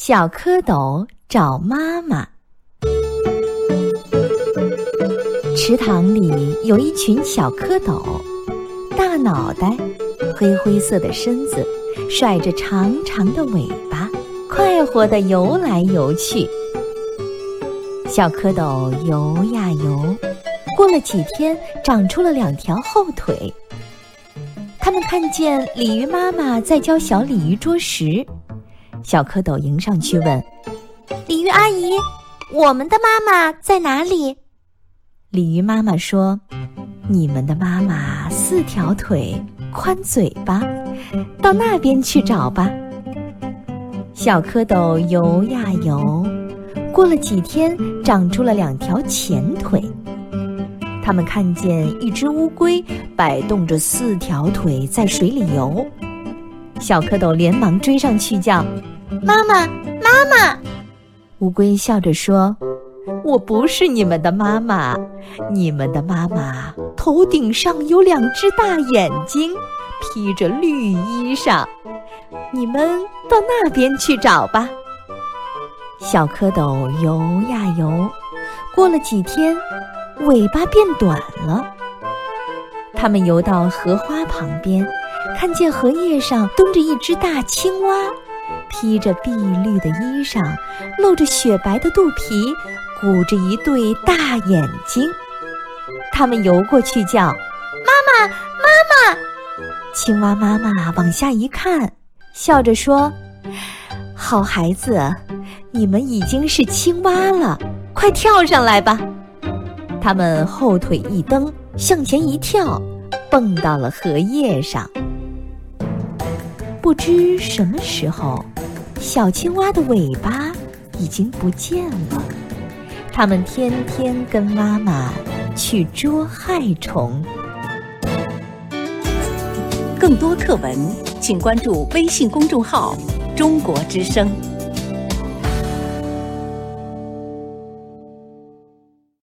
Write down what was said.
小蝌蚪找妈妈。池塘里有一群小蝌蚪，大脑袋，灰灰色的身子，甩着长长的尾巴，快活地游来游去。小蝌蚪游呀游，过了几天，长出了两条后腿。他们看见鲤鱼妈妈在教小鲤鱼捉食。小蝌蚪迎上去问：“鲤鱼阿姨，我们的妈妈在哪里？”鲤鱼妈妈说：“你们的妈妈四条腿，宽嘴巴，到那边去找吧。”小蝌蚪游呀游，过了几天，长出了两条前腿。他们看见一只乌龟摆动着四条腿在水里游。小蝌蚪连忙追上去叫：“妈妈，妈妈！”乌龟笑着说：“我不是你们的妈妈，你们的妈妈头顶上有两只大眼睛，披着绿衣裳。你们到那边去找吧。”小蝌蚪游呀游，过了几天，尾巴变短了。他们游到荷花旁边。看见荷叶上蹲着一只大青蛙，披着碧绿的衣裳，露着雪白的肚皮，鼓着一对大眼睛。他们游过去叫：“妈妈，妈妈！”青蛙妈妈往下一看，笑着说：“好孩子，你们已经是青蛙了，快跳上来吧！”他们后腿一蹬，向前一跳，蹦到了荷叶上。不知什么时候，小青蛙的尾巴已经不见了。它们天天跟妈妈去捉害虫。更多课文，请关注微信公众号“中国之声”。